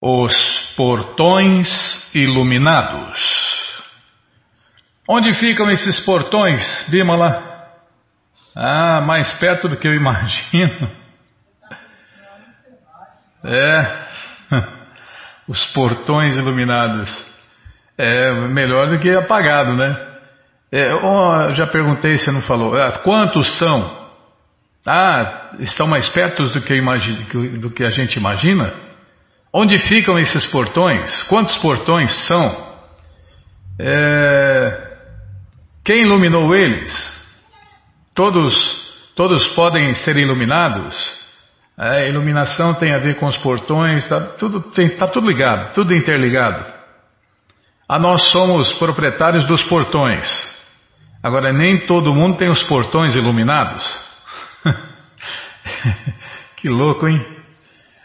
Os portões iluminados. Onde ficam esses portões, Bimala? Ah, mais perto do que eu imagino. É, os portões iluminados. É melhor do que apagado, né? É, oh, já perguntei, você não falou. Ah, quantos são? Ah, estão mais perto do que, imagine, do que a gente imagina? Onde ficam esses portões? Quantos portões são? É... Quem iluminou eles? Todos, todos podem ser iluminados? É, iluminação tem a ver com os portões, está tudo, tá tudo ligado, tudo interligado. Ah, nós somos proprietários dos portões. Agora, nem todo mundo tem os portões iluminados. que louco, hein?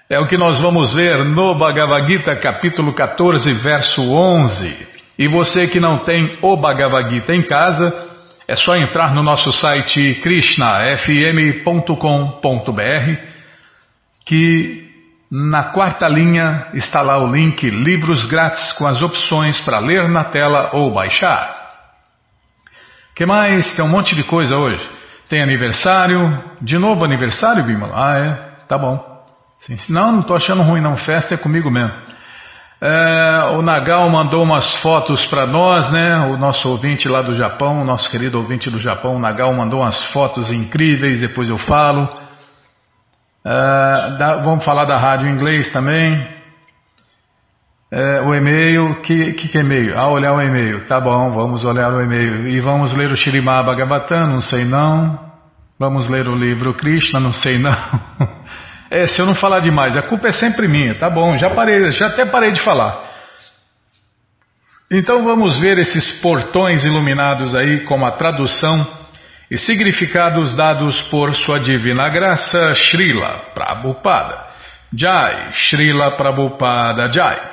É o que nós vamos ver no Bhagavad Gita, capítulo 14, verso 11. E você que não tem o Bhagavad Gita em casa, é só entrar no nosso site krishnafm.com.br que na quarta linha está lá o link Livros Grátis com as opções para ler na tela ou baixar. que mais? Tem um monte de coisa hoje. Tem aniversário. De novo aniversário, Bimala? Ah, é? Tá bom. Sim, não, não estou achando ruim não, festa é comigo mesmo. É, o Nagal mandou umas fotos para nós, né? O nosso ouvinte lá do Japão, o nosso querido ouvinte do Japão, o Nagal mandou umas fotos incríveis, depois eu falo. É, da, vamos falar da rádio em inglês também. É, o e-mail, que, que, que e-mail? Ah, olhar o e-mail, tá bom, vamos olhar o e-mail. E vamos ler o Shirimá Bhagavatam, não sei não. Vamos ler o livro Krishna, não sei não. É, se eu não falar demais, a culpa é sempre minha, tá bom, já parei, já até parei de falar. Então vamos ver esses portões iluminados aí como a tradução e significados dados por sua divina graça, Srila Prabhupada. Jai, Srila Prabhupada Jai.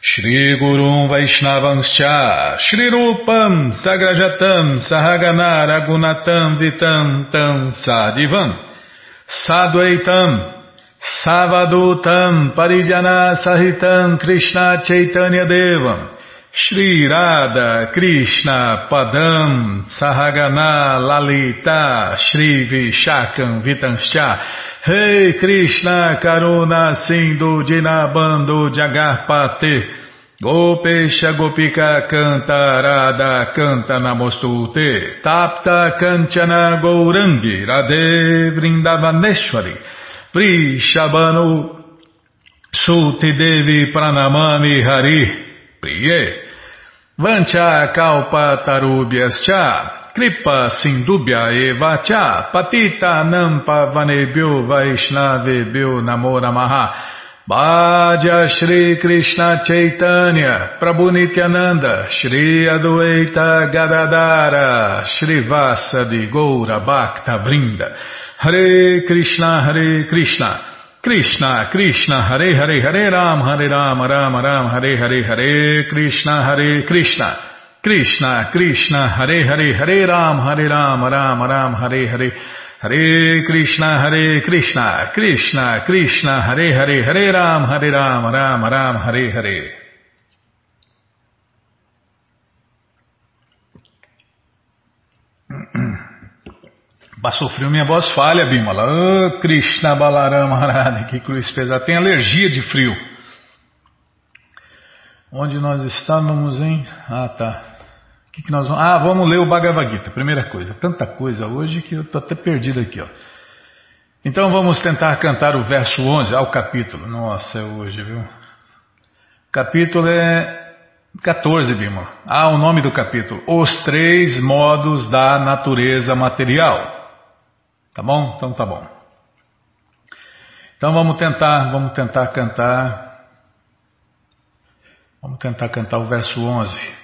Shri Gurum Vaishnavanscha Shri Rupam Sagrajatam Sahagana Ragunatam Vitam Tam Sadivam Sadvaitam Savadutam Parijana Sahitam Krishna Chaitanya Devam Shri Radha Krishna Padam Sahagana Lalita Shri Vishakam Vitanscha Hey Krishna Karuna Sindhu Dinabando Jagarpate Gopesha Gopika Canta Radha Canta Namostute Tapta Kanchana Gourangi Radhe Vrindavaneshwari Prishabano Suti Devi Pranamami Hari Priye Vancha Kalpa Tarubhyascha Kripa Sindubhya Eva Cha Patita Nampa Vanebhyo Vaishnavebhyo Namo Namaha. Bhaja Shri Krishna Chaitanya Prabhu Nityananda Shri Adueita Gadadara Shri Vasadi Goura Bhakta Vrinda. Hare Krishna Hare Krishna. Krishna Krishna Hare Hare Hare Ram Hare Ram Ram Ram Hare Hare Hare Krishna Hare Krishna Krishna, Krishna, Hare Hare, Hare Ram, Hare Ram, Ram Ram, Hare Hare, Hare Krishna, Hare Krishna, Krishna, Krishna, Hare Hare, Hare Ram, Hare Ram, Ram Ram, Hare Hare. Passou frio, minha voz falha, Bimala. Oh, Krishna Balarama Harada, que cruz pesada. Tem alergia de frio. Onde nós estávamos, hein? Ah, tá. Que que nós vamos... Ah, vamos ler o Bhagavad Gita, primeira coisa. Tanta coisa hoje que eu estou até perdido aqui, ó. Então vamos tentar cantar o verso 11, ao capítulo. Nossa, é hoje, viu? Capítulo é 14, Bima. Ah, o nome do capítulo. Os três modos da natureza material. Tá bom? Então tá bom. Então vamos tentar, vamos tentar cantar Vamos tentar cantar o verso 11.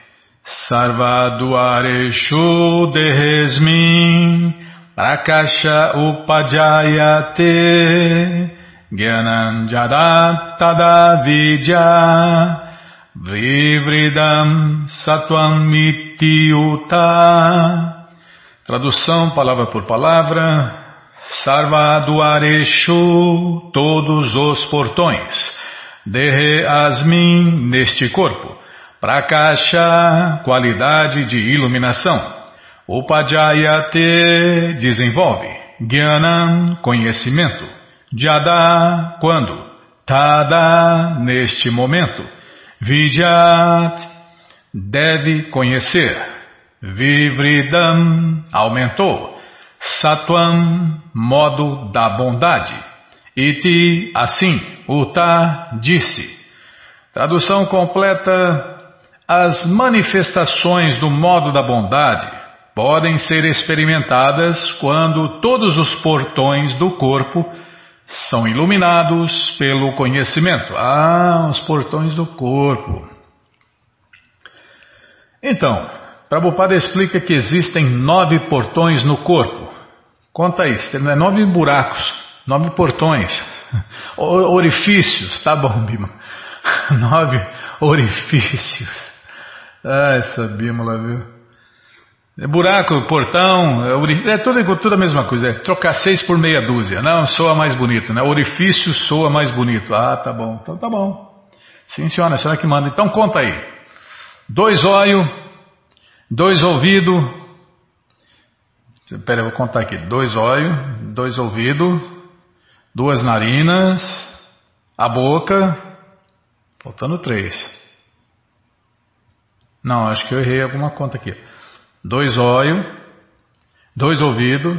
Sarvaduareshu Dehesmin Prakasha Upajayate Gyananjara Tadavidya Vivridam Satvam Mityuta Tradução palavra por palavra Sarvaduareshu Todos os portões. Dehe Asmin Neste corpo Prakasha Qualidade de iluminação Upajayate desenvolve. Gyanam, conhecimento. Jada, quando? Tada, neste momento. Vidyat, deve conhecer. Vivridam, aumentou. Satvam, modo da bondade. Iti, assim. Uta, disse. Tradução completa. As manifestações do modo da bondade podem ser experimentadas quando todos os portões do corpo são iluminados pelo conhecimento. Ah, os portões do corpo. Então, Prabhupada explica que existem nove portões no corpo. Conta isso, não é nove buracos, nove portões, orifícios, tá bom, Bima? Nove orifícios. Ah, essa Bímola, viu? É buraco, portão, é, é tudo, tudo a mesma coisa. É trocar seis por meia dúzia. Não, soa mais bonito, né? Orifício soa mais bonito. Ah, tá bom. Então tá bom. Sim, senhora, a senhora que manda. Então conta aí. Dois olhos, dois ouvidos. Espera, eu vou contar aqui. Dois olhos, dois ouvidos, duas narinas, a boca. Faltando três. Não, acho que eu errei alguma conta aqui dois olhos, dois ouvidos,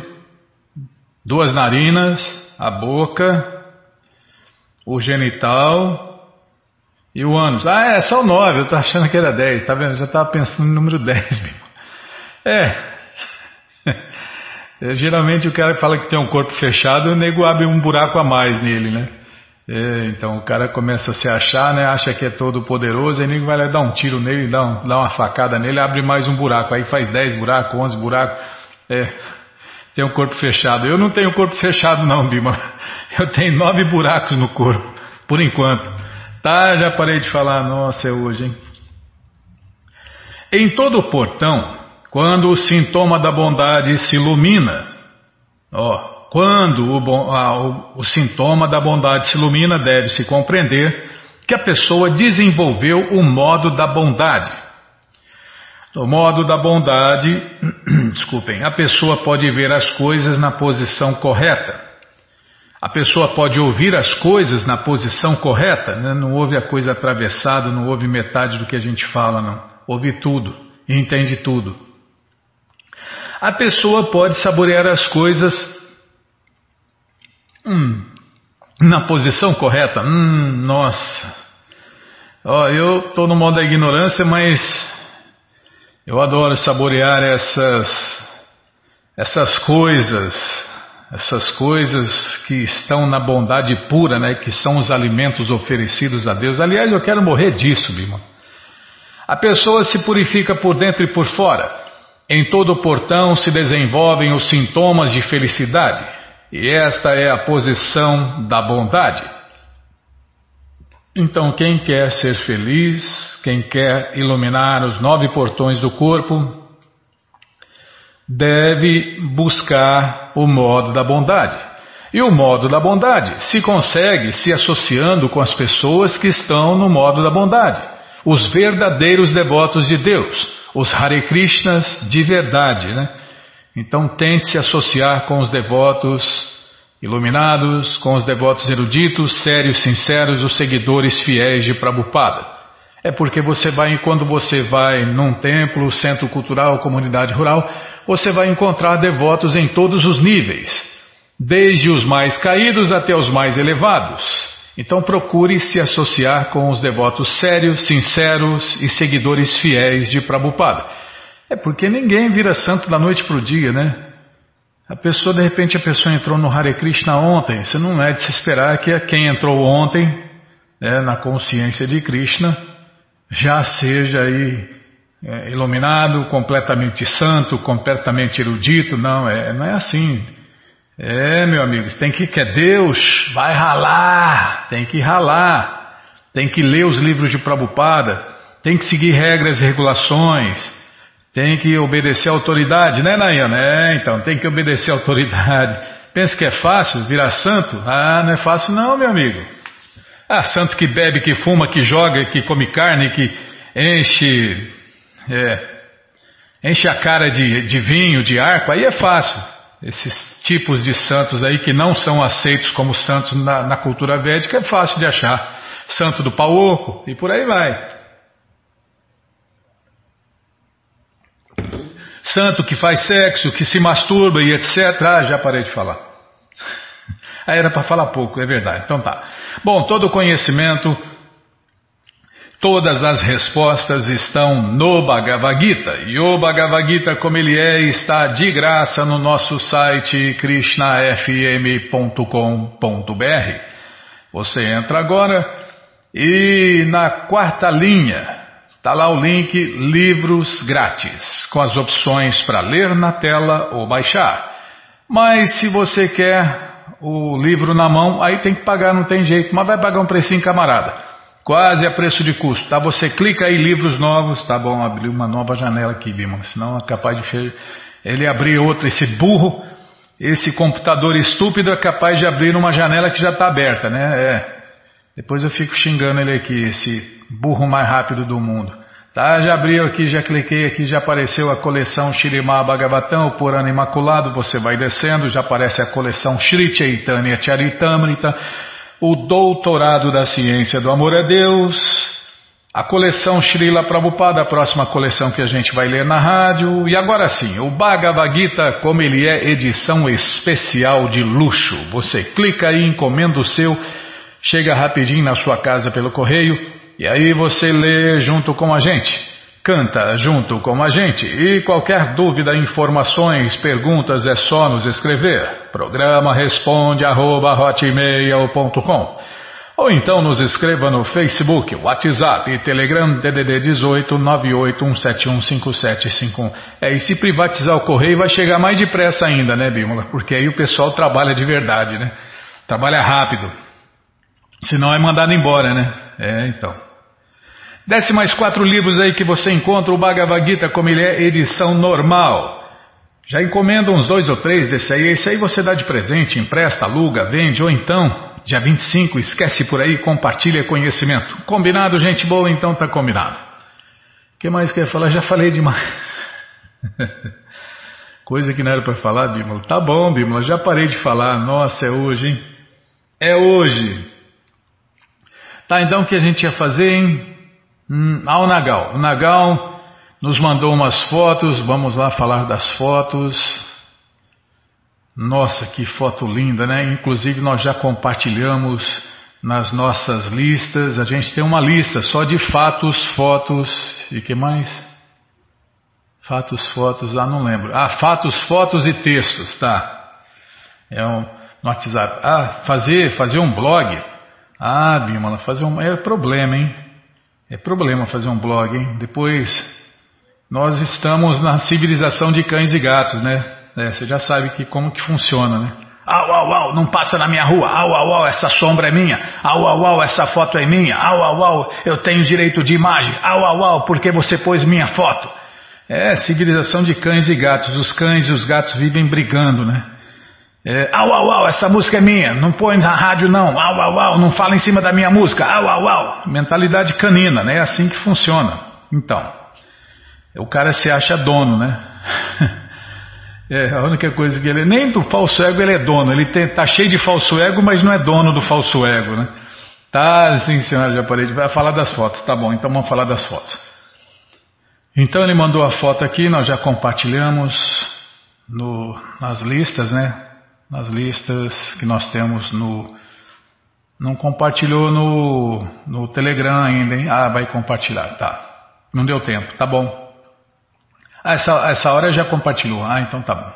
duas narinas, a boca, o genital e o ânus. Ah, é, só nove, eu estou achando que era dez, tá vendo? Eu já estava pensando no número dez mesmo. É. é. Geralmente o cara fala que tem um corpo fechado, o nego abre um buraco a mais nele, né? É, então o cara começa a se achar, né? Acha que é todo poderoso, aí ninguém vai lá dar um tiro nele, dá, um, dá uma facada nele, abre mais um buraco, aí faz 10 buracos, 11 buracos. É, tem um corpo fechado. Eu não tenho corpo fechado não, Bima. Eu tenho nove buracos no corpo, por enquanto. Tá, já parei de falar, nossa, é hoje, hein? Em todo o portão, quando o sintoma da bondade se ilumina, ó, quando o, o, o sintoma da bondade se ilumina, deve-se compreender que a pessoa desenvolveu o modo da bondade. No modo da bondade, desculpem, a pessoa pode ver as coisas na posição correta. A pessoa pode ouvir as coisas na posição correta, né? não ouve a coisa atravessada, não ouve metade do que a gente fala, não. Ouve tudo e entende tudo. A pessoa pode saborear as coisas Hum, na posição correta? Hum, nossa. Ó, eu estou no modo da ignorância, mas eu adoro saborear essas essas coisas, essas coisas que estão na bondade pura, né, que são os alimentos oferecidos a Deus. Aliás, eu quero morrer disso, Bima. A pessoa se purifica por dentro e por fora. Em todo o portão se desenvolvem os sintomas de felicidade. E esta é a posição da bondade. Então, quem quer ser feliz, quem quer iluminar os nove portões do corpo, deve buscar o modo da bondade. E o modo da bondade se consegue se associando com as pessoas que estão no modo da bondade, os verdadeiros devotos de Deus, os Hare Krishnas de verdade, né? Então tente se associar com os devotos iluminados, com os devotos eruditos, sérios, sinceros, os seguidores fiéis de Prabhupada. É porque você vai, quando você vai num templo, centro cultural, comunidade rural, você vai encontrar devotos em todos os níveis, desde os mais caídos até os mais elevados. Então procure se associar com os devotos sérios, sinceros e seguidores fiéis de Prabhupada. É porque ninguém vira santo da noite para o dia, né? A pessoa, de repente, a pessoa entrou no Hare Krishna ontem. Você não é de se esperar que quem entrou ontem, né, na consciência de Krishna, já seja aí é, iluminado, completamente santo, completamente erudito. Não, é, não é assim. É, meu amigo, tem que quer Deus, vai ralar, tem que ralar, tem que ler os livros de Prabhupada, tem que seguir regras e regulações, tem que obedecer a autoridade, né, Nayana? É, então, tem que obedecer a autoridade. Pensa que é fácil virar santo? Ah, não é fácil não, meu amigo. Ah, santo que bebe, que fuma, que joga, que come carne, que enche, é, enche a cara de, de vinho, de arco, aí é fácil esses tipos de santos aí que não são aceitos como santos na, na cultura védica é fácil de achar. Santo do pau oco e por aí vai. Santo que faz sexo, que se masturba e etc. Ah, já parei de falar. Aí era para falar pouco, é verdade. Então tá. Bom, todo conhecimento Todas as respostas estão no Bhagavad Gita. E o Bhagavad Gita, como ele é, está de graça no nosso site krishnafm.com.br. Você entra agora e na quarta linha está lá o link Livros Grátis, com as opções para ler na tela ou baixar. Mas se você quer o livro na mão, aí tem que pagar, não tem jeito, mas vai pagar um precinho camarada. Quase a preço de custo. Tá? Você clica aí, livros novos. Tá bom, abrir uma nova janela aqui, Bima. Senão é capaz de ele abrir outra. Esse burro, esse computador estúpido é capaz de abrir uma janela que já está aberta, né? É. Depois eu fico xingando ele aqui, esse burro mais rápido do mundo. Tá, já abriu aqui, já cliquei aqui, já apareceu a coleção Shirimá Bhagavatam, o Purana Imaculado, você vai descendo, já aparece a coleção Shri Chaitanya Charitamrita, o Doutorado da Ciência do Amor a Deus, a coleção Srila Prabhupada, a próxima coleção que a gente vai ler na rádio, e agora sim, o Bhagavad Gita, como ele é edição especial de luxo. Você clica aí, encomenda o seu, chega rapidinho na sua casa pelo correio, e aí você lê junto com a gente. Canta junto com a gente e qualquer dúvida, informações, perguntas é só nos escrever. Programa responde arroba, ou então nos escreva no Facebook, WhatsApp e Telegram DDD 18 981715751. É, e se privatizar o correio vai chegar mais depressa ainda, né, Bímola? Porque aí o pessoal trabalha de verdade, né? Trabalha rápido. Senão é mandado embora, né? É, então. Desce mais quatro livros aí que você encontra o Bhagavad Gita como ele é, edição normal. Já encomenda uns dois ou três desse aí, esse aí você dá de presente, empresta, aluga, vende, ou então, dia 25, esquece por aí, compartilha conhecimento. Combinado, gente boa? Então tá combinado. O que mais quer falar? Já falei demais. Coisa que não era para falar, Bímola. Tá bom, Bímola, já parei de falar. Nossa, é hoje, hein? É hoje. Tá, então o que a gente ia fazer, hein? Hum, ao Nagal. O Nagal nos mandou umas fotos, vamos lá falar das fotos. Nossa, que foto linda, né? Inclusive nós já compartilhamos nas nossas listas. A gente tem uma lista só de fatos, fotos e que mais? Fatos, fotos, ah, não lembro. Ah, fatos, fotos e textos, tá? É um, no WhatsApp. Ah, fazer, fazer um blog. Ah, Bimala, fazer um. É problema, hein? É problema fazer um blog, hein? Depois, nós estamos na civilização de cães e gatos, né? É, você já sabe que como que funciona, né? Au, au, au, não passa na minha rua. Au, au, au, essa sombra é minha. Au, au, au, essa foto é minha. Au, au, au, eu tenho direito de imagem. Au, au, au, porque você pôs minha foto. É, civilização de cães e gatos. Os cães e os gatos vivem brigando, né? É, au, au, au, essa música é minha, não põe na rádio não, au, au, au, não fala em cima da minha música, au, au, au. Mentalidade canina, né? É assim que funciona. Então, o cara se acha dono, né? É, a única coisa que ele nem do falso ego ele é dono, ele tem, tá cheio de falso ego, mas não é dono do falso ego, né? Tá, sim, senhora, já parei de vai falar das fotos, tá bom, então vamos falar das fotos. Então ele mandou a foto aqui, nós já compartilhamos no, nas listas, né? Nas listas que nós temos no. Não compartilhou no, no Telegram ainda, hein? Ah, vai compartilhar, tá. Não deu tempo, tá bom. Ah, essa, essa hora já compartilhou. Ah, então tá bom.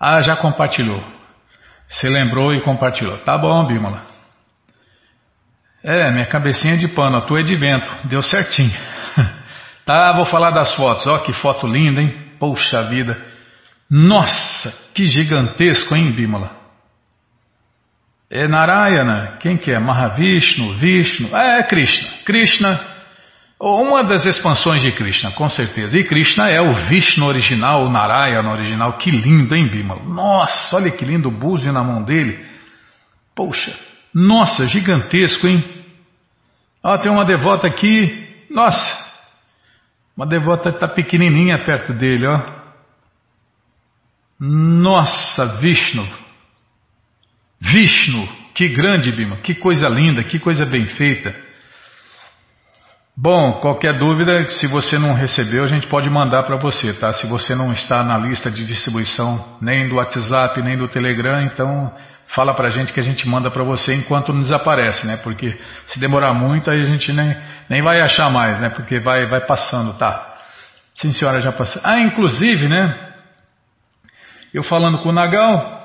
Ah, já compartilhou. Você lembrou e compartilhou. Tá bom, Bímola. É, minha cabecinha de pano, a tua é de vento. Deu certinho. tá, vou falar das fotos. Ó, que foto linda, hein? Poxa vida. Nossa, que gigantesco, hein, Bímola? É Narayana, quem que é? Mahavishnu, Vishnu, é, é Krishna. Krishna, uma das expansões de Krishna, com certeza. E Krishna é o Vishnu original, o Narayana original. Que lindo, hein, Bimala? Nossa, olha que lindo o búzio na mão dele. Poxa, nossa, gigantesco, hein? Ó, tem uma devota aqui. Nossa, uma devota está pequenininha perto dele, ó. Nossa, Vishnu. Vishnu, que grande Bima, que coisa linda, que coisa bem feita. Bom, qualquer dúvida, se você não recebeu, a gente pode mandar para você, tá? Se você não está na lista de distribuição nem do WhatsApp, nem do Telegram, então fala para a gente que a gente manda para você enquanto não desaparece, né? Porque se demorar muito, aí a gente nem, nem vai achar mais, né? Porque vai, vai passando, tá? Sim, senhora, já passou. Ah, inclusive, né? Eu falando com o Nagal,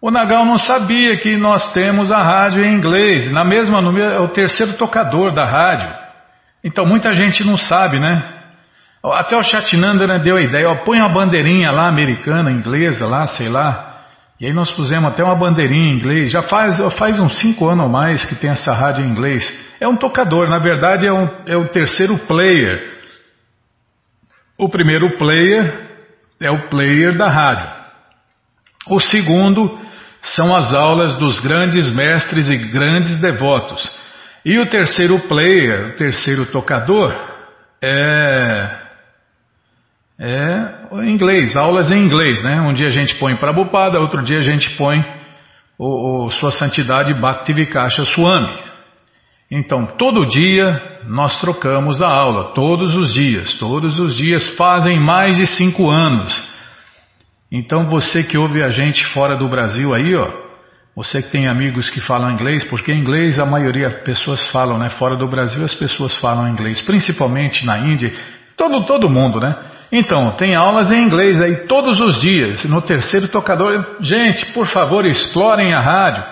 o Nagal não sabia que nós temos a rádio em inglês, na mesma é o terceiro tocador da rádio. Então muita gente não sabe, né? Até o Chatinandana deu a ideia, ó, põe uma bandeirinha lá americana, inglesa lá, sei lá. E aí nós pusemos até uma bandeirinha em inglês. Já faz, faz uns cinco anos ou mais que tem essa rádio em inglês. É um tocador, na verdade é, um, é o terceiro player. O primeiro player é o player da rádio. O segundo são as aulas dos grandes mestres e grandes devotos. E o terceiro player, o terceiro tocador, é, é inglês, aulas em inglês, né? Um dia a gente põe Prabhupada, outro dia a gente põe o, o Sua Santidade Bhaktivikasha Swami. Então, todo dia nós trocamos a aula, todos os dias, todos os dias fazem mais de cinco anos. Então você que ouve a gente fora do Brasil aí, ó, você que tem amigos que falam inglês, porque inglês a maioria das pessoas falam, né? Fora do Brasil as pessoas falam inglês, principalmente na Índia, todo todo mundo, né? Então, tem aulas em inglês aí todos os dias, no terceiro tocador. Gente, por favor, explorem a rádio.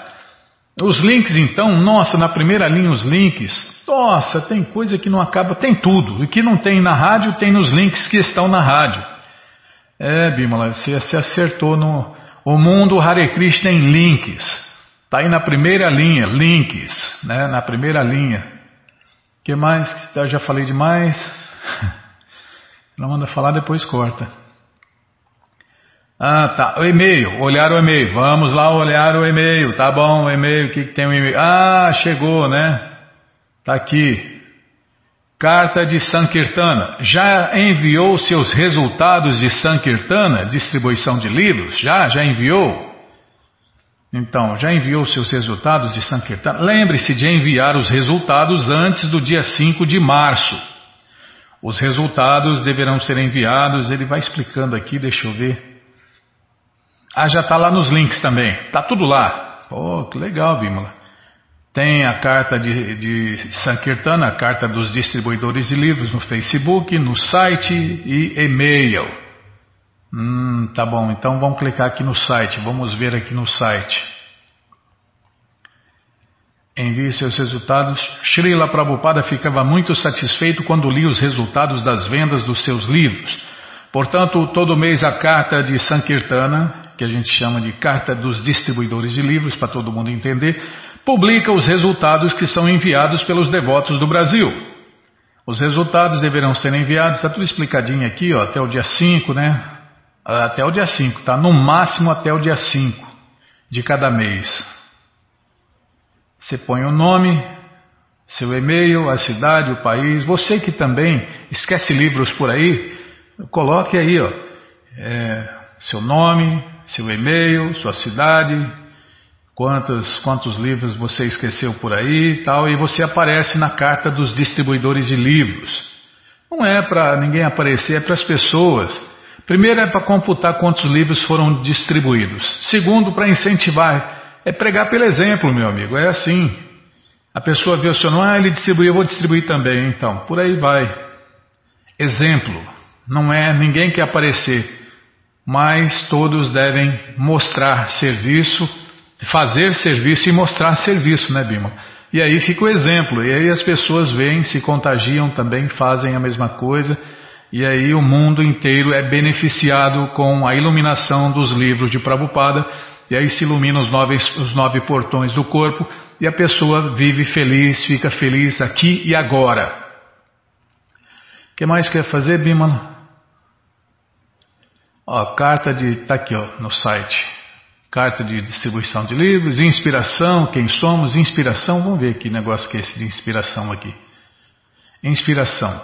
Os links então, nossa, na primeira linha os links. Nossa, tem coisa que não acaba, tem tudo. O que não tem na rádio tem nos links que estão na rádio. É, Bimala, você, você acertou no. O mundo Hare Krishna em links. Está aí na primeira linha, links, né? Na primeira linha. O que mais? Eu já falei demais. Não manda falar, depois corta. Ah, tá. O e-mail, olhar o e-mail. Vamos lá olhar o e-mail. Tá bom, o e-mail, o que, que tem o e-mail? Ah, chegou, né? Tá aqui. Carta de Sankirtana. Já enviou seus resultados de Sankirtana, distribuição de livros? Já? Já enviou? Então, já enviou seus resultados de Sankirtana? Lembre-se de enviar os resultados antes do dia 5 de março. Os resultados deverão ser enviados, ele vai explicando aqui, deixa eu ver. Ah, já está lá nos links também. Está tudo lá. Pô, que legal, Bímola. Tem a carta de, de Sankirtana, a carta dos distribuidores de livros no Facebook, no site e e-mail. Hum, tá bom, então vamos clicar aqui no site, vamos ver aqui no site. Envie seus resultados. Srila Prabhupada ficava muito satisfeito quando lia os resultados das vendas dos seus livros. Portanto, todo mês a carta de Sankirtana, que a gente chama de carta dos distribuidores de livros, para todo mundo entender, publica os resultados que são enviados pelos devotos do Brasil. Os resultados deverão ser enviados, está tudo explicadinho aqui, ó, até o dia 5, né? Até o dia 5, tá? No máximo até o dia 5 de cada mês. Você põe o nome, seu e-mail, a cidade, o país. Você que também esquece livros por aí, coloque aí, ó, é, seu nome, seu e-mail, sua cidade, quantos, quantos livros você esqueceu por aí e tal, e você aparece na carta dos distribuidores de livros. Não é para ninguém aparecer, é para as pessoas. Primeiro é para computar quantos livros foram distribuídos. Segundo, para incentivar. É pregar pelo exemplo, meu amigo. É assim. A pessoa vê o seu nome, ah, ele distribuiu, eu vou distribuir também. Então, por aí vai. Exemplo. Não é ninguém quer aparecer, mas todos devem mostrar serviço fazer serviço e mostrar serviço, né, Bima? E aí fica o exemplo, e aí as pessoas veem, se contagiam também, fazem a mesma coisa, e aí o mundo inteiro é beneficiado com a iluminação dos livros de Prabhupada, e aí se ilumina os nove, os nove portões do corpo, e a pessoa vive feliz, fica feliz aqui e agora. O que mais quer fazer, Bimala? Ó, carta de. Tá aqui, ó, no site. Carta de distribuição de livros, inspiração, quem somos, inspiração. Vamos ver que negócio que é esse de inspiração aqui. Inspiração.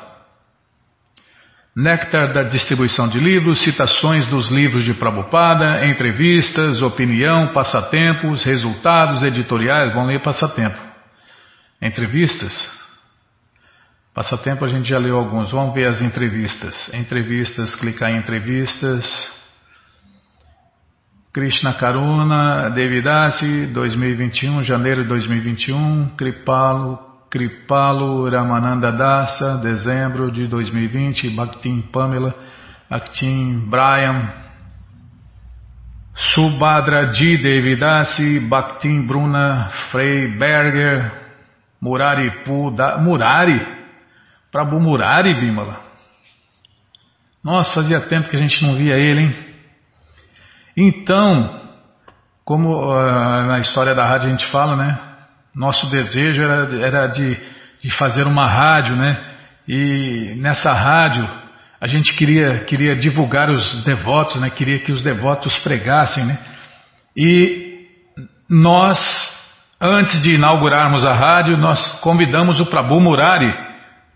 Néctar da distribuição de livros, citações dos livros de Prabhupada, entrevistas, opinião, passatempos, resultados editoriais. Vamos ler passatempo. Entrevistas. Passatempo a gente já leu alguns. Vamos ver as entrevistas. Entrevistas, clicar em entrevistas. Krishna Karuna, Devidasi, 2021, janeiro de 2021. Kripalo, Kripalo Ramananda Dasa, dezembro de 2020. Bhaktin Pamela, Bhaktin Brian. Subhadra Di Devidasi, Bhaktin Bruna Frey Berger, Murari Puda, Murari? Prabhu Murari, Bimala. Nossa, fazia tempo que a gente não via ele, hein? Então, como uh, na história da rádio a gente fala, né? Nosso desejo era, era de, de fazer uma rádio, né? E nessa rádio a gente queria, queria divulgar os devotos, né? Queria que os devotos pregassem, né? E nós, antes de inaugurarmos a rádio, nós convidamos o Prabhu Murari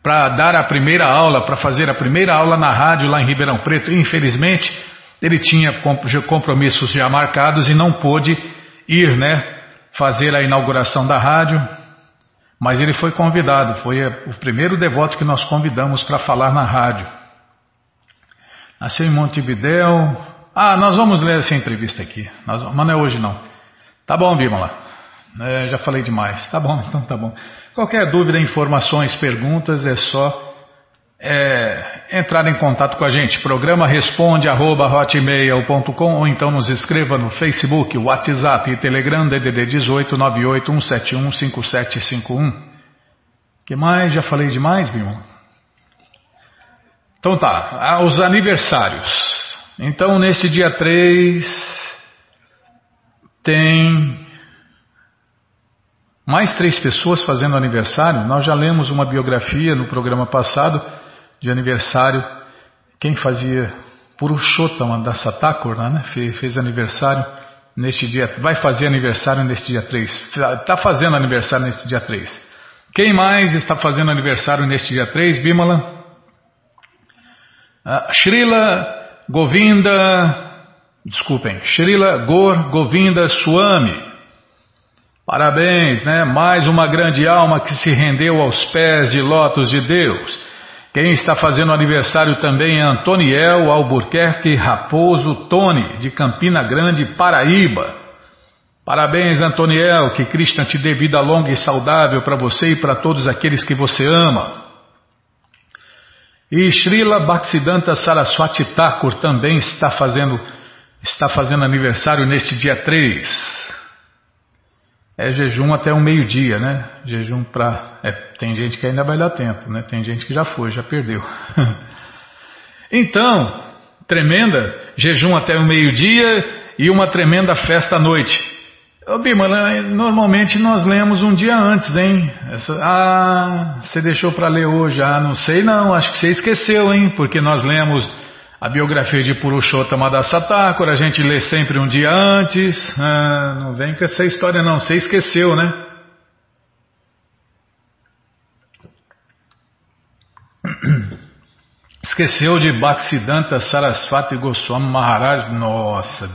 para dar a primeira aula, para fazer a primeira aula na rádio lá em Ribeirão Preto. Infelizmente, ele tinha compromissos já marcados e não pôde ir, né, fazer a inauguração da rádio. Mas ele foi convidado, foi o primeiro devoto que nós convidamos para falar na rádio. Nasceu em Montevidéu. Ah, nós vamos ler essa entrevista aqui, nós, mas não é hoje não. Tá bom, Bímola. É, já falei demais. Tá bom, então tá bom. Qualquer dúvida, informações, perguntas, é só é, entrar em contato com a gente. Programa responde arroba, ou então nos escreva no Facebook, WhatsApp e Telegram DDD 18 98171 5751. que mais? Já falei demais, viu? Então tá, ah, os aniversários. Então nesse dia 3 tem mais três pessoas fazendo aniversário. Nós já lemos uma biografia no programa passado de aniversário. Quem fazia Purushottama da Satakur, né? Fez, fez aniversário neste dia, vai fazer aniversário neste dia 3. Está fazendo aniversário neste dia 3. Quem mais está fazendo aniversário neste dia 3, Bimala? Uh, Srila Govinda, desculpem, Srila Gor Govinda Swami. Parabéns, né? Mais uma grande alma que se rendeu aos pés de lotos de Deus. Quem está fazendo aniversário também é Antoniel Albuquerque Raposo Tony, de Campina Grande, Paraíba. Parabéns, Antoniel, que Krishna te dê vida longa e saudável para você e para todos aqueles que você ama. E Srila Bhaktisiddhanta Saraswati Thakur também está fazendo, está fazendo aniversário neste dia 3 é jejum até o meio-dia, né? Jejum para. É, tem gente que ainda vai dar tempo, né? Tem gente que já foi, já perdeu. então, tremenda, jejum até o meio-dia e uma tremenda festa à noite. Ô Bima, normalmente nós lemos um dia antes, hein? Essa, ah, você deixou para ler hoje? Ah, não sei não, acho que você esqueceu, hein? Porque nós lemos a biografia de Purushottama da Satakura, a gente lê sempre um dia antes. Ah, não vem com essa história não, você esqueceu, né? Esqueceu de Bhaktisiddhanta Sarasvati Goswami Maharaj? Nossa,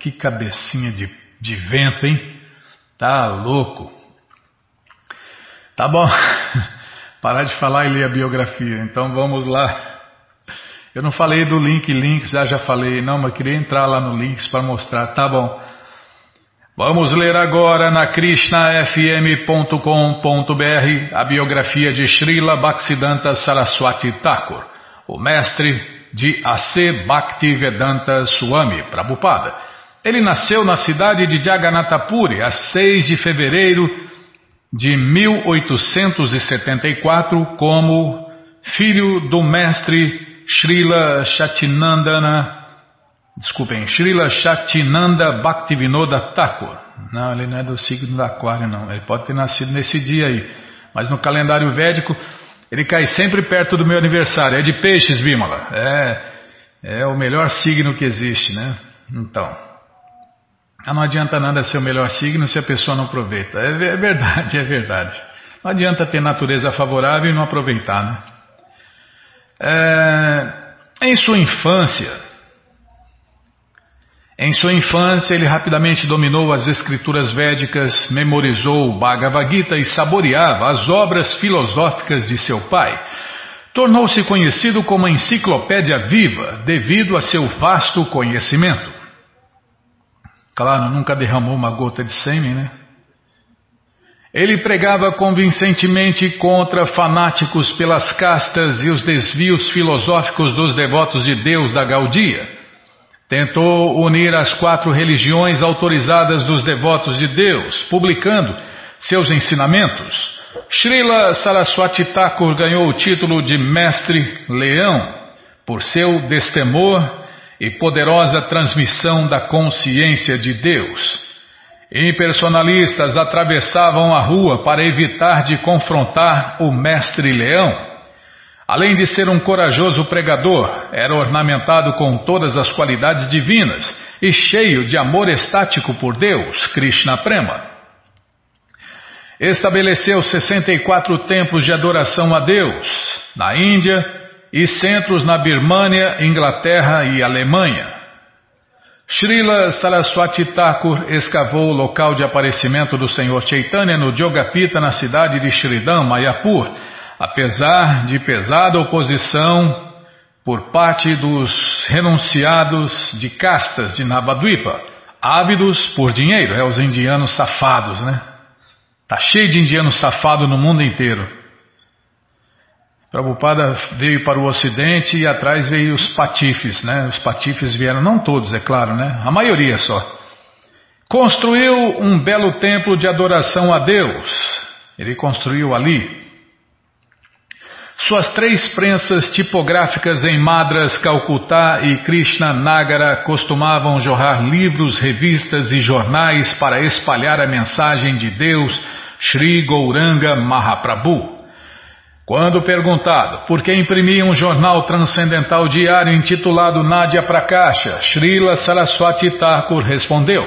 que cabecinha de, de vento, hein? Tá louco. Tá bom. Parar de falar e ler a biografia. Então vamos lá. Eu não falei do link links, ah, já falei, não, mas queria entrar lá no links para mostrar. Tá bom. Vamos ler agora na krishnafm.com.br a biografia de Srila Bhaktisiddhanta Saraswati Thakur, o mestre de A.C. Bhaktivedanta Swami Prabhupada. Ele nasceu na cidade de Jagannatha Puri a 6 de fevereiro de 1874 como filho do mestre Srila Shatinandana, desculpem, Srila Shatinanda Bhaktivinoda Thakur. Não, ele não é do signo do aquário não, ele pode ter nascido nesse dia aí, mas no calendário védico ele cai sempre perto do meu aniversário, é de peixes, Bímola, é, é o melhor signo que existe, né? Então, ah, não adianta nada ser o melhor signo se a pessoa não aproveita. É, é verdade, é verdade. Não adianta ter natureza favorável e não aproveitar, né? É, em sua infância, em sua infância ele rapidamente dominou as escrituras védicas, memorizou o Bhagavad Gita e saboreava as obras filosóficas de seu pai. Tornou-se conhecido como a enciclopédia viva devido a seu vasto conhecimento. Claro, nunca derramou uma gota de sêmen, né? Ele pregava convincentemente contra fanáticos pelas castas e os desvios filosóficos dos devotos de Deus da Gaudia. Tentou unir as quatro religiões autorizadas dos devotos de Deus, publicando seus ensinamentos. Srila Saraswati Thakur ganhou o título de Mestre Leão por seu destemor e poderosa transmissão da consciência de Deus. Impersonalistas atravessavam a rua para evitar de confrontar o mestre leão. Além de ser um corajoso pregador, era ornamentado com todas as qualidades divinas e cheio de amor estático por Deus, Krishna Prema. Estabeleceu 64 templos de adoração a Deus na Índia, e centros na Birmânia, Inglaterra e Alemanha. Srila Saraswati Thakur escavou o local de aparecimento do Senhor Chaitanya no Jogapita, na cidade de Shridam, Mayapur, apesar de pesada oposição por parte dos renunciados de castas de Nabadwipa, ávidos por dinheiro, é os indianos safados, né? Tá cheio de indianos safados no mundo inteiro. Prabhupada veio para o ocidente e atrás veio os patifes, né? Os patifes vieram, não todos, é claro, né? A maioria só. Construiu um belo templo de adoração a Deus. Ele construiu ali. Suas três prensas tipográficas em Madras, Calcutá e Krishna Nagara costumavam jorrar livros, revistas e jornais para espalhar a mensagem de Deus, Sri Gouranga Mahaprabhu. Quando perguntado por que imprimia um jornal transcendental diário intitulado Nadia Prakasha, Srila Saraswati Thakur respondeu: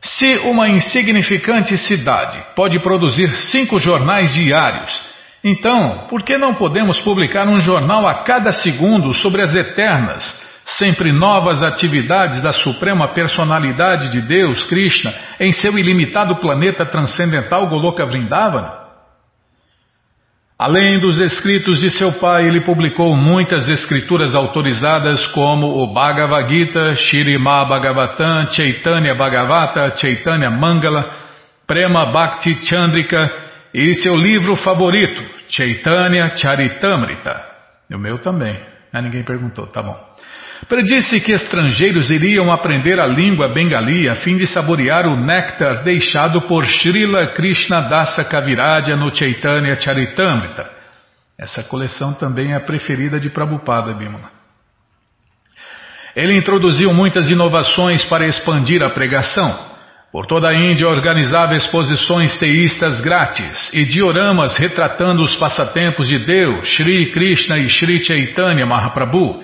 Se uma insignificante cidade pode produzir cinco jornais diários, então por que não podemos publicar um jornal a cada segundo sobre as eternas, sempre novas atividades da Suprema Personalidade de Deus, Krishna, em seu ilimitado planeta transcendental Goloka Vrindavana? Além dos escritos de seu pai, ele publicou muitas escrituras autorizadas como o Bhagavad Gita, Shirima Bhagavatam, Chaitanya Bhagavata, Chaitanya Mangala, Prema Bhakti Chandrika e seu livro favorito, Chaitanya Charitamrita. O meu também. Ah, ninguém perguntou, tá bom. Predisse que estrangeiros iriam aprender a língua bengali a fim de saborear o néctar deixado por Srila Krishna Dasa Kaviraja no Chaitanya Charitamrita. Essa coleção também é a preferida de Prabhupada Bimala. Ele introduziu muitas inovações para expandir a pregação. Por toda a Índia organizava exposições teístas grátis e dioramas retratando os passatempos de Deus, Sri Krishna e Sri Chaitanya Mahaprabhu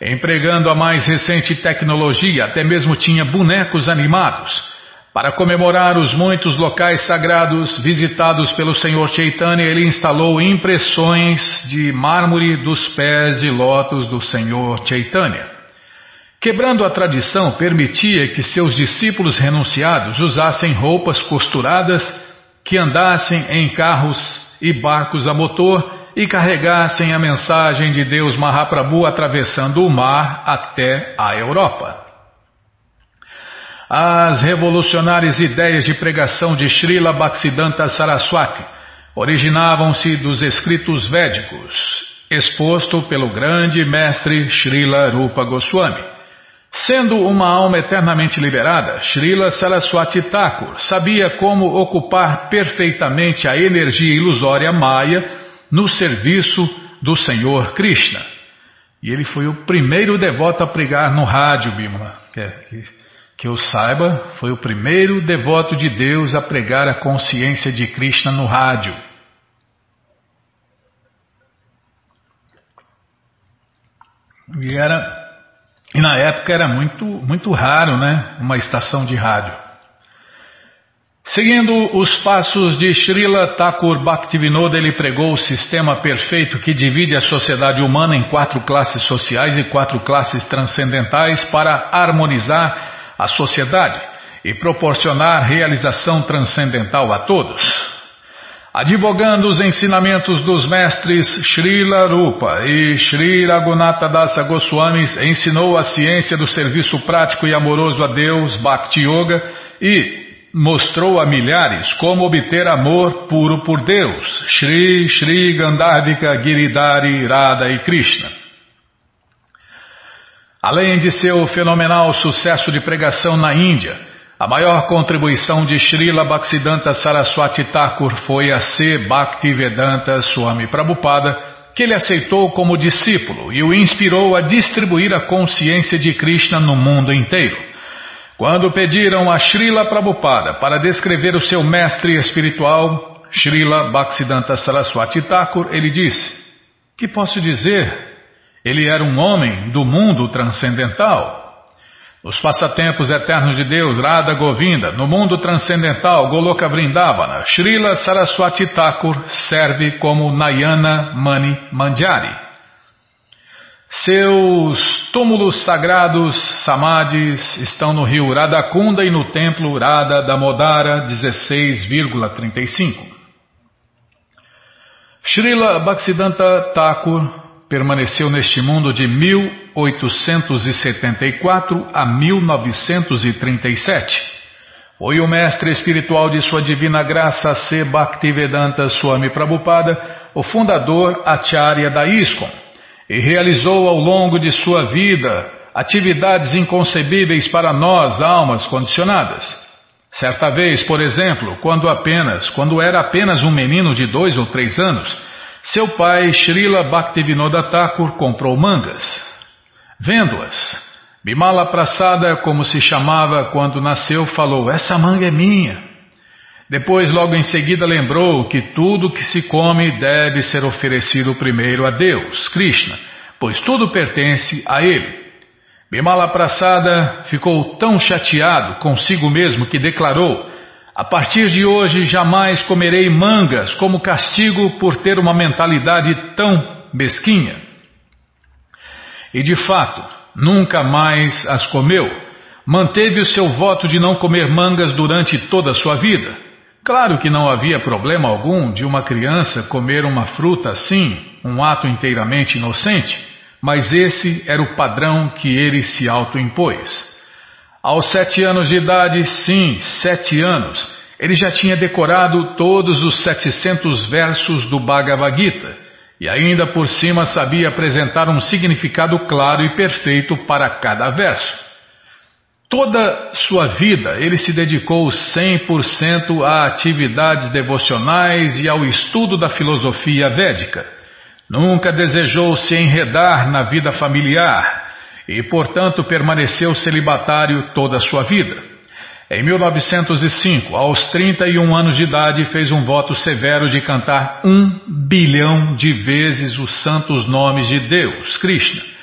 Empregando a mais recente tecnologia, até mesmo tinha bonecos animados. Para comemorar os muitos locais sagrados visitados pelo Senhor Chaitanya, ele instalou impressões de mármore dos pés de lótus do Senhor Chaitanya. Quebrando a tradição, permitia que seus discípulos renunciados usassem roupas costuradas, que andassem em carros e barcos a motor e carregassem a mensagem de Deus Mahaprabhu atravessando o mar até a Europa. As revolucionárias ideias de pregação de Srila Bhaktisiddhanta Saraswati originavam-se dos escritos védicos, exposto pelo grande mestre Srila Rupa Goswami. Sendo uma alma eternamente liberada, Srila Saraswati Thakur sabia como ocupar perfeitamente a energia ilusória Maya no serviço do Senhor Krishna. E ele foi o primeiro devoto a pregar no rádio, Bimala. Que, que, que eu saiba, foi o primeiro devoto de Deus a pregar a consciência de Krishna no rádio. E era e na época era muito, muito raro, né? Uma estação de rádio. Seguindo os passos de Srila Thakur Bhaktivinoda, ele pregou o sistema perfeito que divide a sociedade humana em quatro classes sociais e quatro classes transcendentais para harmonizar a sociedade e proporcionar realização transcendental a todos. Advogando os ensinamentos dos mestres Srila Rupa e Sri Raghunatha Dasa Goswami, ensinou a ciência do serviço prático e amoroso a Deus, Bhakti Yoga, e mostrou a milhares como obter amor puro por Deus, Shri Shri Gandharvika Giridhari Radha e Krishna. Além de seu fenomenal sucesso de pregação na Índia, a maior contribuição de Srila Bhaktisiddhanta Saraswati Thakur foi a C. Bhaktivedanta Swami Prabhupada, que ele aceitou como discípulo e o inspirou a distribuir a consciência de Krishna no mundo inteiro. Quando pediram a Srila Prabhupada para descrever o seu mestre espiritual, Srila Bhaktisiddhanta Saraswati Thakur, ele disse: Que posso dizer? Ele era um homem do mundo transcendental. Os passatempos eternos de Deus, Radha Govinda, no mundo transcendental, Goloka Vrindavana, Srila Saraswati Thakur serve como Nayana Mani Mandjari. Seus túmulos sagrados, samadhis, estão no rio Radakunda e no templo Radha Damodara 16,35. Srila Bhaktisiddhanta Thakur permaneceu neste mundo de 1874 a 1937. Foi o mestre espiritual de Sua Divina Graça C. Bhaktivedanta Swami Prabhupada, o fundador Acharya da ISKCON, e realizou ao longo de sua vida atividades inconcebíveis para nós, almas condicionadas. Certa vez, por exemplo, quando apenas, quando era apenas um menino de dois ou três anos, seu pai, Srila Bhaktivinoda Thakur, comprou mangas. Vendo-as, Bimala Prasada, como se chamava quando nasceu, falou: Essa manga é minha. Depois, logo em seguida, lembrou que tudo que se come deve ser oferecido primeiro a Deus, Krishna, pois tudo pertence a Ele. Bimala Prasada ficou tão chateado consigo mesmo que declarou: a partir de hoje jamais comerei mangas como castigo por ter uma mentalidade tão mesquinha. E de fato, nunca mais as comeu. Manteve o seu voto de não comer mangas durante toda a sua vida. Claro que não havia problema algum de uma criança comer uma fruta assim, um ato inteiramente inocente, mas esse era o padrão que ele se autoimpôs. Aos sete anos de idade, sim, sete anos, ele já tinha decorado todos os 700 versos do Bhagavad Gita e ainda por cima sabia apresentar um significado claro e perfeito para cada verso. Toda sua vida ele se dedicou 100% a atividades devocionais e ao estudo da filosofia védica. Nunca desejou se enredar na vida familiar e, portanto, permaneceu celibatário toda a sua vida. Em 1905, aos 31 anos de idade, fez um voto severo de cantar um bilhão de vezes os santos nomes de Deus, Krishna.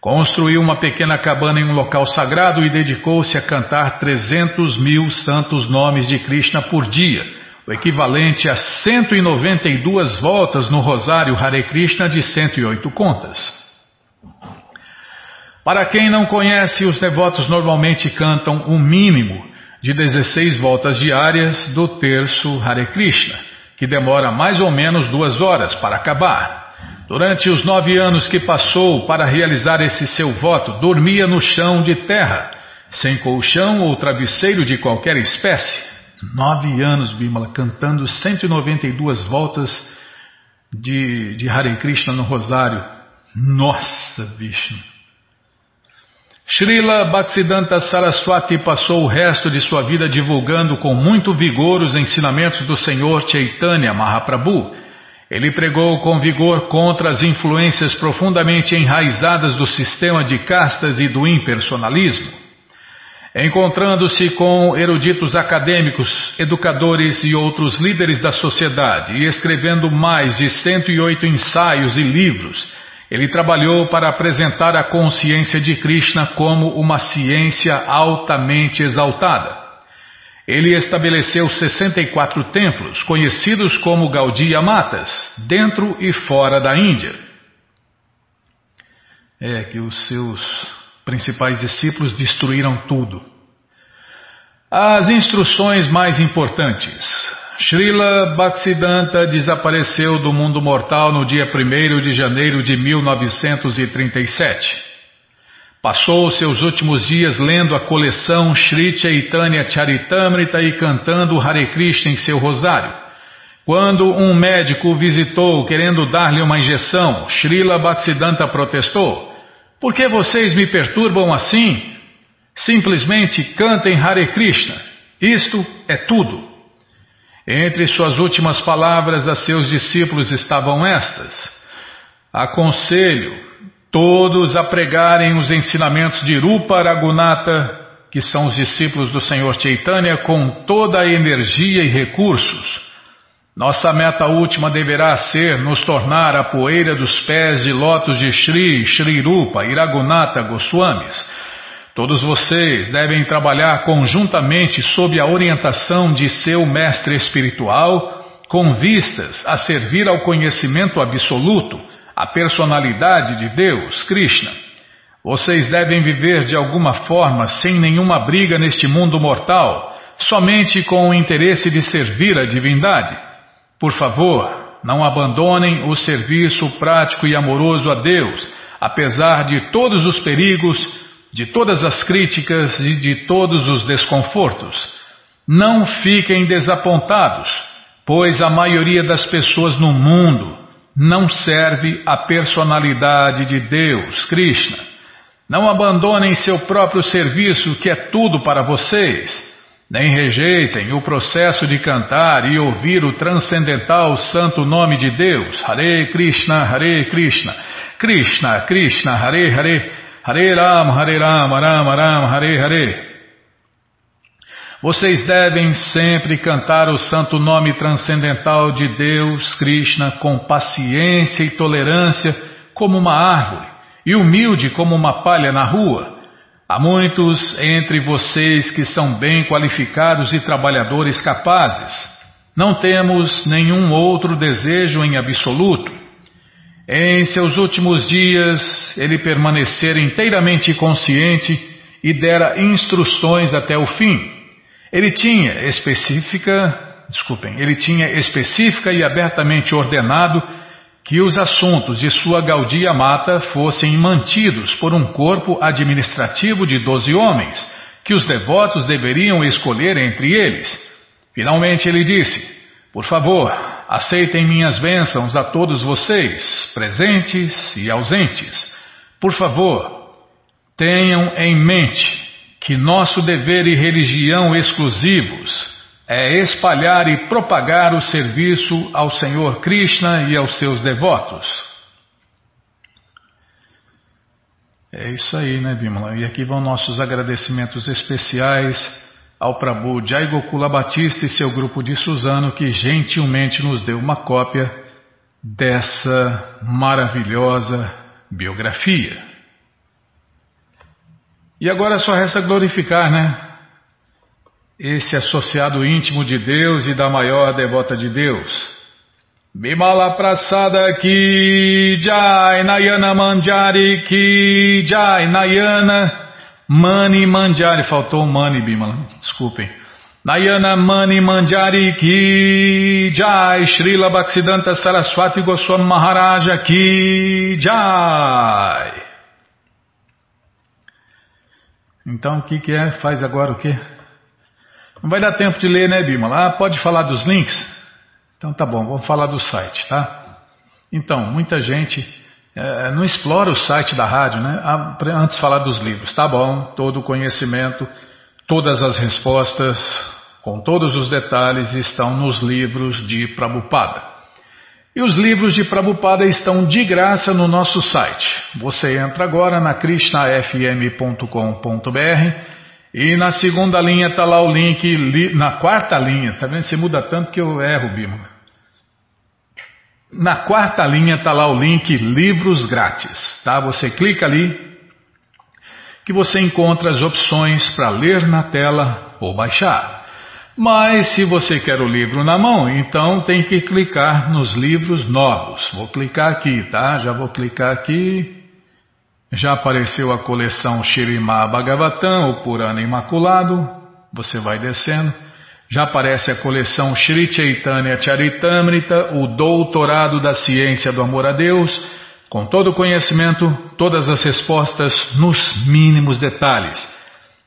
Construiu uma pequena cabana em um local sagrado e dedicou-se a cantar 300 mil santos nomes de Krishna por dia, o equivalente a 192 voltas no rosário Hare Krishna de 108 contas. Para quem não conhece, os devotos normalmente cantam um mínimo de 16 voltas diárias do terço Hare Krishna, que demora mais ou menos duas horas para acabar. Durante os nove anos que passou para realizar esse seu voto, dormia no chão de terra, sem colchão ou travesseiro de qualquer espécie. Nove anos, Bimala, cantando 192 voltas de, de Hare Krishna no Rosário. Nossa, Vishnu! Srila Bhaktisiddhanta Saraswati passou o resto de sua vida divulgando com muito vigor os ensinamentos do Senhor Chaitanya Mahaprabhu. Ele pregou com vigor contra as influências profundamente enraizadas do sistema de castas e do impersonalismo. Encontrando-se com eruditos acadêmicos, educadores e outros líderes da sociedade e escrevendo mais de 108 ensaios e livros, ele trabalhou para apresentar a consciência de Krishna como uma ciência altamente exaltada. Ele estabeleceu 64 templos, conhecidos como Gaudiya Matas, dentro e fora da Índia. É que os seus principais discípulos destruíram tudo. As instruções mais importantes. Srila Bhaktisiddhanta desapareceu do mundo mortal no dia 1 de janeiro de 1937. Passou seus últimos dias lendo a coleção Sri Chaitanya Charitamrita e cantando Hare Krishna em seu rosário. Quando um médico visitou querendo dar-lhe uma injeção, Srila Bhaktisiddhanta protestou: Por que vocês me perturbam assim? Simplesmente cantem Hare Krishna. Isto é tudo. Entre suas últimas palavras a seus discípulos estavam estas: Aconselho todos a pregarem os ensinamentos de Rupa Ragunata, que são os discípulos do Senhor Chaitanya, com toda a energia e recursos. Nossa meta última deverá ser nos tornar a poeira dos pés de lótus de Shri, Shri Rupa e Ragunata Goswamis Todos vocês devem trabalhar conjuntamente sob a orientação de seu mestre espiritual, com vistas a servir ao conhecimento absoluto, a personalidade de Deus, Krishna. Vocês devem viver de alguma forma sem nenhuma briga neste mundo mortal, somente com o interesse de servir a divindade. Por favor, não abandonem o serviço prático e amoroso a Deus, apesar de todos os perigos de todas as críticas e de todos os desconfortos. Não fiquem desapontados, pois a maioria das pessoas no mundo não serve a personalidade de Deus, Krishna. Não abandonem seu próprio serviço, que é tudo para vocês. Nem rejeitem o processo de cantar e ouvir o transcendental santo nome de Deus, Hare Krishna, Hare Krishna, Krishna, Krishna, Hare Hare. Hare Ram, Hare Ram, Ram Ram, Hare Hare. Vocês devem sempre cantar o santo nome transcendental de Deus, Krishna, com paciência e tolerância, como uma árvore, e humilde como uma palha na rua. Há muitos entre vocês que são bem qualificados e trabalhadores capazes. Não temos nenhum outro desejo em absoluto. Em seus últimos dias, ele permanecera inteiramente consciente e dera instruções até o fim. Ele tinha específica, desculpem, ele tinha específica e abertamente ordenado que os assuntos de sua Gaudia Mata fossem mantidos por um corpo administrativo de doze homens, que os devotos deveriam escolher entre eles. Finalmente ele disse: Por favor, aceitem minhas bênçãos a todos vocês, presentes e ausentes. Por favor, tenham em mente que nosso dever e religião exclusivos é espalhar e propagar o serviço ao Senhor Krishna e aos seus devotos. É isso aí, né, Bimala? E aqui vão nossos agradecimentos especiais ao Prabhu Jai Gokula Batista e seu grupo de Suzano que gentilmente nos deu uma cópia dessa maravilhosa biografia. E agora só resta glorificar, né? Esse associado íntimo de Deus e da maior devota de Deus. Bimala Prasada ki Jai Nayana Manjari ki Jai Nayana Mani Manjari, faltou Mani Bimala, desculpem. Nayana Mani Manjari Ki Jai, Srila Bhaktisiddhanta Saraswati Goswami Maharaja Ki Jai. Então o que, que é? Faz agora o quê? Não vai dar tempo de ler, né, Bimala? Ah, pode falar dos links? Então tá bom, vamos falar do site, tá? Então, muita gente É, não explora o site da rádio, né? Antes de falar dos livros. Tá bom, todo o conhecimento, todas as respostas, com todos os detalhes, estão nos livros de Prabhupada. E os livros de Prabhupada estão de graça no nosso site. Você entra agora na krishnafm.com.br e na segunda linha está lá o link, na quarta linha, tá vendo? Você muda tanto que eu erro, Bima. Na quarta linha está lá o link Livros Grátis, tá? Você clica ali que você encontra as opções para ler na tela ou baixar. Mas se você quer o livro na mão, então tem que clicar nos livros novos. Vou clicar aqui, tá? Já vou clicar aqui. Já apareceu a coleção Shirimá Bhagavatam, o Purana Imaculado. Você vai descendo. Já aparece a coleção Sri Chaitanya Charitamrita, o Doutorado da Ciência do Amor a Deus, com todo o conhecimento, todas as respostas nos mínimos detalhes.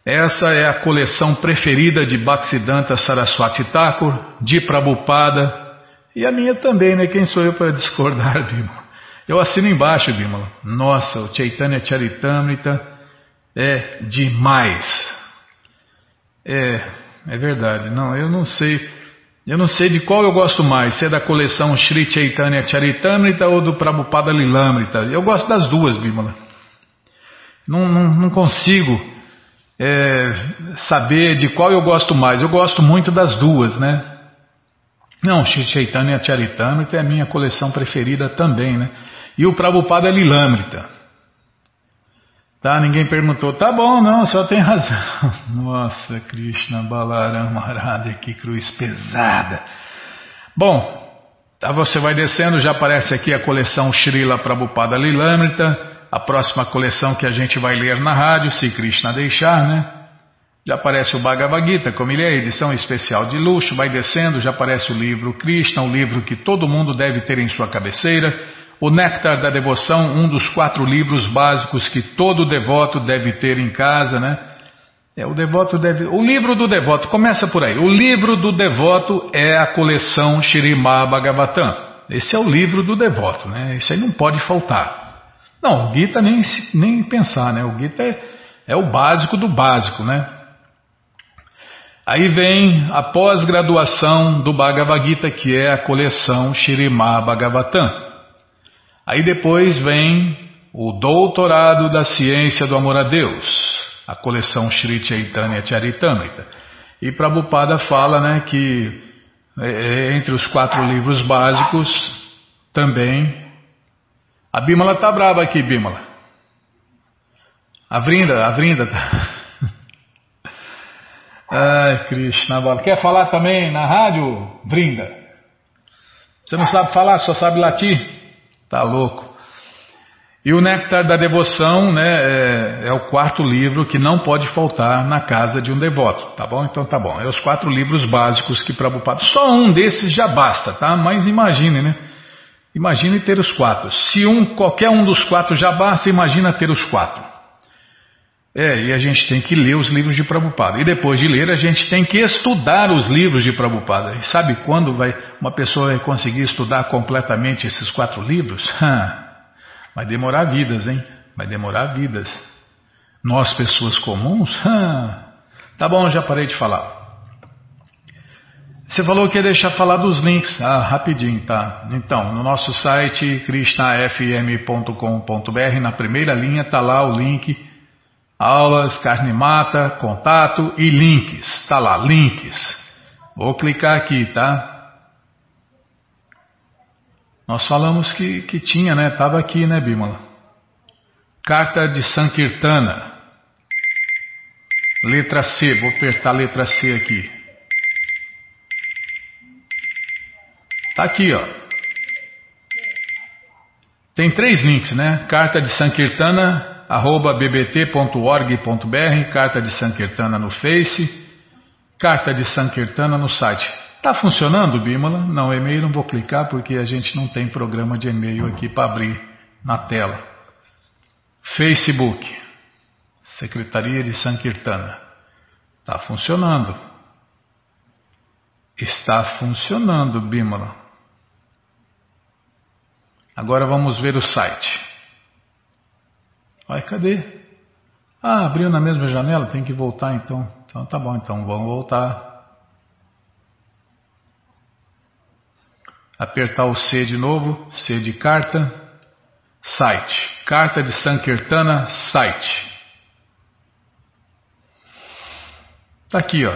Essa é a coleção preferida de Bhaktisiddhanta Saraswati Thakur, de Prabhupada, e a minha também, né? Quem sou eu para discordar, Bimala? Eu assino embaixo, Bimala. Nossa, o Chaitanya Charitamrita é demais. É, é verdade. Não, eu não sei. Eu não sei de qual eu gosto mais, se é da coleção Sri Chaitanya Charitamrita ou do Prabhupada Lilamrita. Eu gosto das duas, Bímola. Não, não, não consigo é, saber de qual eu gosto mais. Eu gosto muito das duas, né? Não, Chaitanya Charitamrita é a minha coleção preferida também, né? E o Prabhupada Lilamrita. Tá, ninguém perguntou. Tá bom, não, só tem razão. Nossa, Krishna Balaram Maharada, que cruz pesada. Bom, tá, você vai descendo, já aparece aqui a coleção Srila Prabhupada Lilamrita, a próxima coleção que a gente vai ler na rádio, se Krishna deixar, né? Já aparece o Bhagavad Gita, como ele é edição especial de luxo, vai descendo, já aparece o livro Krishna, o livro que todo mundo deve ter em sua cabeceira. O Néctar da Devoção, um dos quatro livros básicos que todo devoto deve ter em casa, né? É, o devoto deve. O livro do devoto, começa por aí. O livro do devoto é a coleção Shirimá Bhagavatam. Esse é o livro do devoto, né? Isso aí não pode faltar. Não, o Gita nem, nem pensar, né? O Gita é, é o básico do básico, né? Aí vem a pós-graduação do Bhagavad Gita, que é a coleção Shirimá Bhagavatam. Aí depois vem o Doutorado da Ciência do Amor a Deus, a coleção Sri Chaitanya Charitamrita. E Prabhupada fala né, que é, é, entre os quatro livros básicos também. A Bimala está brava aqui, Bimala. A Vrinda, a Vrinda tá. Ai, Krishna, quer falar também na rádio, Vrinda? Você não sabe falar, só sabe latir? Tá louco. E o Néctar da Devoção né, é, é, o quarto livro que não pode faltar na casa de um devoto, tá bom? Então tá bom. É os quatro livros básicos que Prabhupada. Só um desses já basta, tá? Mas imagine, né? Imagine ter os quatro. Se um, qualquer um dos quatro já basta, imagina ter os quatro. É, e a gente tem que ler os livros de Prabhupada. E depois de ler, a gente tem que estudar os livros de Prabhupada. E sabe quando vai uma pessoa vai conseguir estudar completamente esses quatro livros? vai demorar vidas, hein? Vai demorar vidas. Nós, pessoas comuns? tá bom, já parei de falar. Você falou que ia deixar falar dos links. Ah, rapidinho, tá? Então, no nosso site krishnafm.com.br, na primeira linha está lá o link aulas, carne mata, contato e links. Está lá, links. Vou clicar aqui, tá? Nós falamos que, que tinha, né? Estava aqui, né, Bimala? Carta de Sankirtana. Letra C, vou apertar a letra C aqui. Tá aqui, ó. Tem três links, né? Carta de Sankirtana, arroba bbt.org.br, Carta de Sankirtana no Face, Carta de Sankirtana no site. Está funcionando, Bimala? Não, e-mail não vou clicar porque a gente não tem programa de e-mail aqui para abrir na tela. Facebook, Secretaria de Sankirtana. Está funcionando. Está funcionando, Bimala. Agora vamos ver o site. Vai, cadê? Ah, abriu na mesma janela, tem que voltar então. Então tá bom, então vamos voltar. Apertar o C de novo, C de carta, site. Carta de Sankirtana, site. Tá aqui, ó.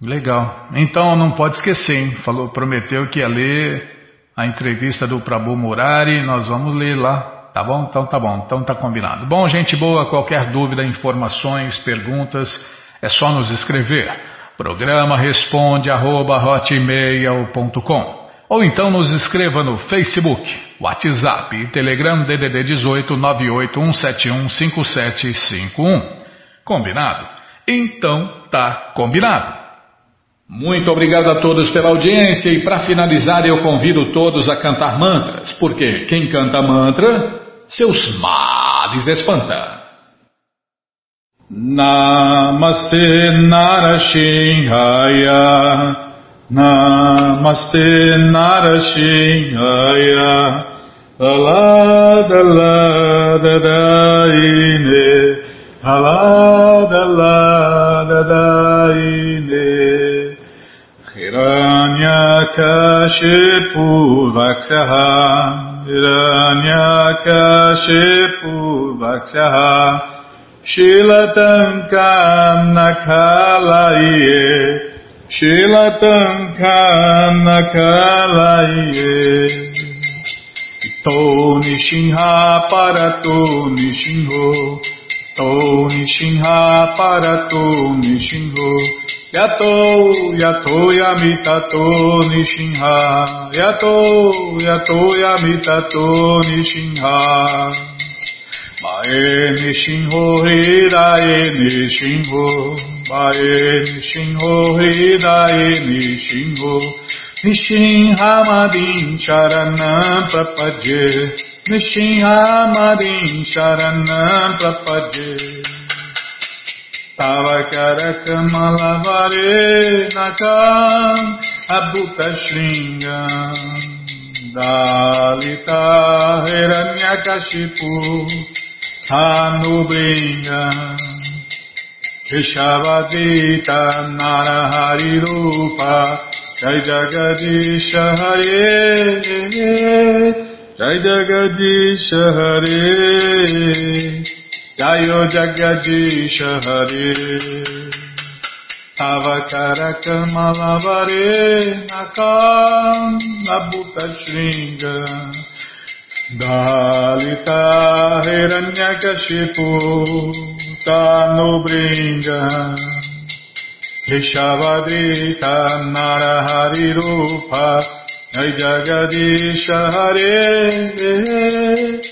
Legal. Então não pode esquecer, hein? Falou, prometeu que ia ler a entrevista do Prabhu Murari, nós vamos ler lá. Tá bom? Então tá bom, então tá combinado. Bom, gente boa, qualquer dúvida, informações, perguntas, é só nos escrever. Programa responde arroba, ou então nos escreva no Facebook, WhatsApp e Telegram DDD 18 5751. Combinado? Então tá combinado. Muito obrigado a todos pela audiência e para finalizar eu convido todos a cantar mantras, porque quem canta mantra, seus males espanta. Namaste Narashinhaya Namaste Narashinhaya Alada Lada Daine Hiranyakashipu Vaksyaha Hiranyakashipu Vaksyaha Shilatankanakalaye Shilatankanakalaye To Nishinha Parato Nishinho To Nishinha Parato Nishinho Yato, yato yamitato nishinha. Yato, yato yamitato nishinha. Mae nishinho hirae nishinho. Mae nishinho hirae nishinho. Nishinha madin sharanam prapadye. Nishinha madin Pavakarakamalavare Nakam Abhutashringa Dalita Hiranyakashipu Hanubringa Vishavadita Narahari Rupa Jai Jagadisha Hare Jai Jagadisha Hare Jai Jagadisha Hare. Jayo Jagadish Hare Avakarakama malavare Nakam Nabuta Shringa Dalita Hiranyakashipu Tanubringa Rishavadita Narahari Rupa Jai Jagadish Hare Hare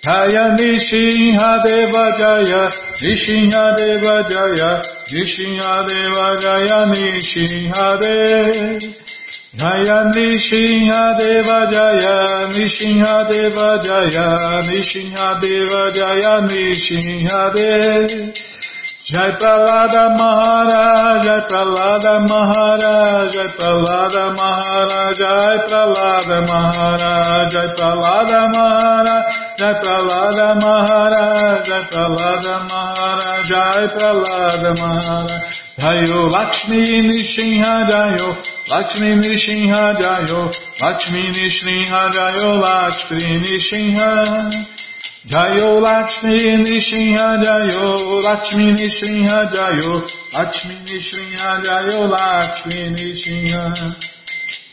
Jaya Nishinha Deva Jaya, Nishinha Deva Jaya, Nishinha Deva Jaya, Nishinha Deva Jaya, Nishinha Deva Jaya, Nishinha Deva Jaya, Nishinha Deva Jaya, Nishinha Deva Jai Pralada Maharaj, Jai Pralada Maharaj, Jai Pralada Maharaj, Jai Pralada Maharaj, Jai Pralada Maharaj, Jai Pralada Maharaj, Jai Pralada Maharaj, Jai Pralada Maharaj. Jayo Lakshmi Nishinha Jayo, Lakshmi Nishinha Jayo, Lakshmi Nishinha Jayo, Lakshmi Nishinha. Jayo Lakshmi Nishinha Jayo, Lakshmi Nishinha Jayo, Lakshmi Nishinha Jayo, Lakshmi Nishinha.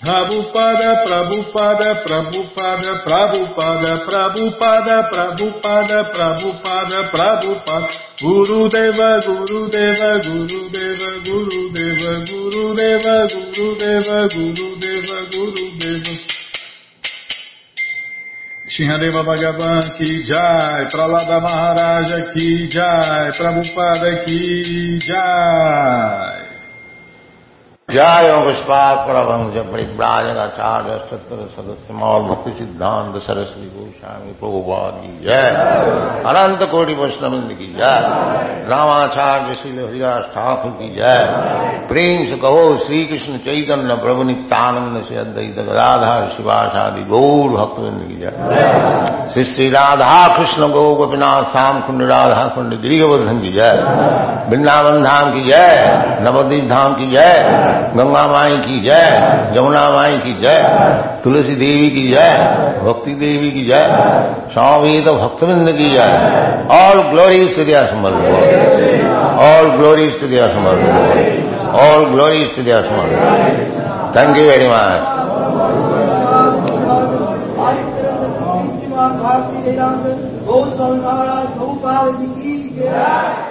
Prabhupada, Prabhupada, Prabhupada, Prabhupada, Prabhupada, Prabhupada, Prabhupada, Prabhupada, Guru Deva, Guru Deva, Guru Deva, Guru Deva, Guru Deva, Guru Deva, Guru Deva, Guru Deva. Shinhadeva Bhagavan ki jai, Pralada Maharaja ki jai, Prabhupada ki jai. जय पुष्पात परभंज परिव्राजकाचार्य सत्र सदस्य मौल भक्ति सिद्धांत सरस्वती गोस्वामी प्रभुपाद की जय अनंत कोटि वैष्णविंद की जय रामाचार्य श्री हरिदास ठाकुर की जय प्रेम से कहो श्री कृष्ण चैतन्य प्रभु नित्यानंद से अद्वैत गदाधार शिवाशादि गौर भक्तविंद की जय श्री श्री राधा कृष्ण गौ गोपीनाथ श्याम कुंड राधा कुंड गिरिवर्धन की जय वृंदावन धाम की जय नवदीप धाम की जय गंगा माई की जय, यमुना माई की जय, तुलसी देवी की जय, भक्ति देवी की जय, स्वामी तो भक्तविंद की जय। ऑल ग्लोरी स्थितिया समर्थ ऑल ग्लोरी स्थितिया समर्थ ऑल ग्लोरी स्थितिया समर्थ thank you very much Bharti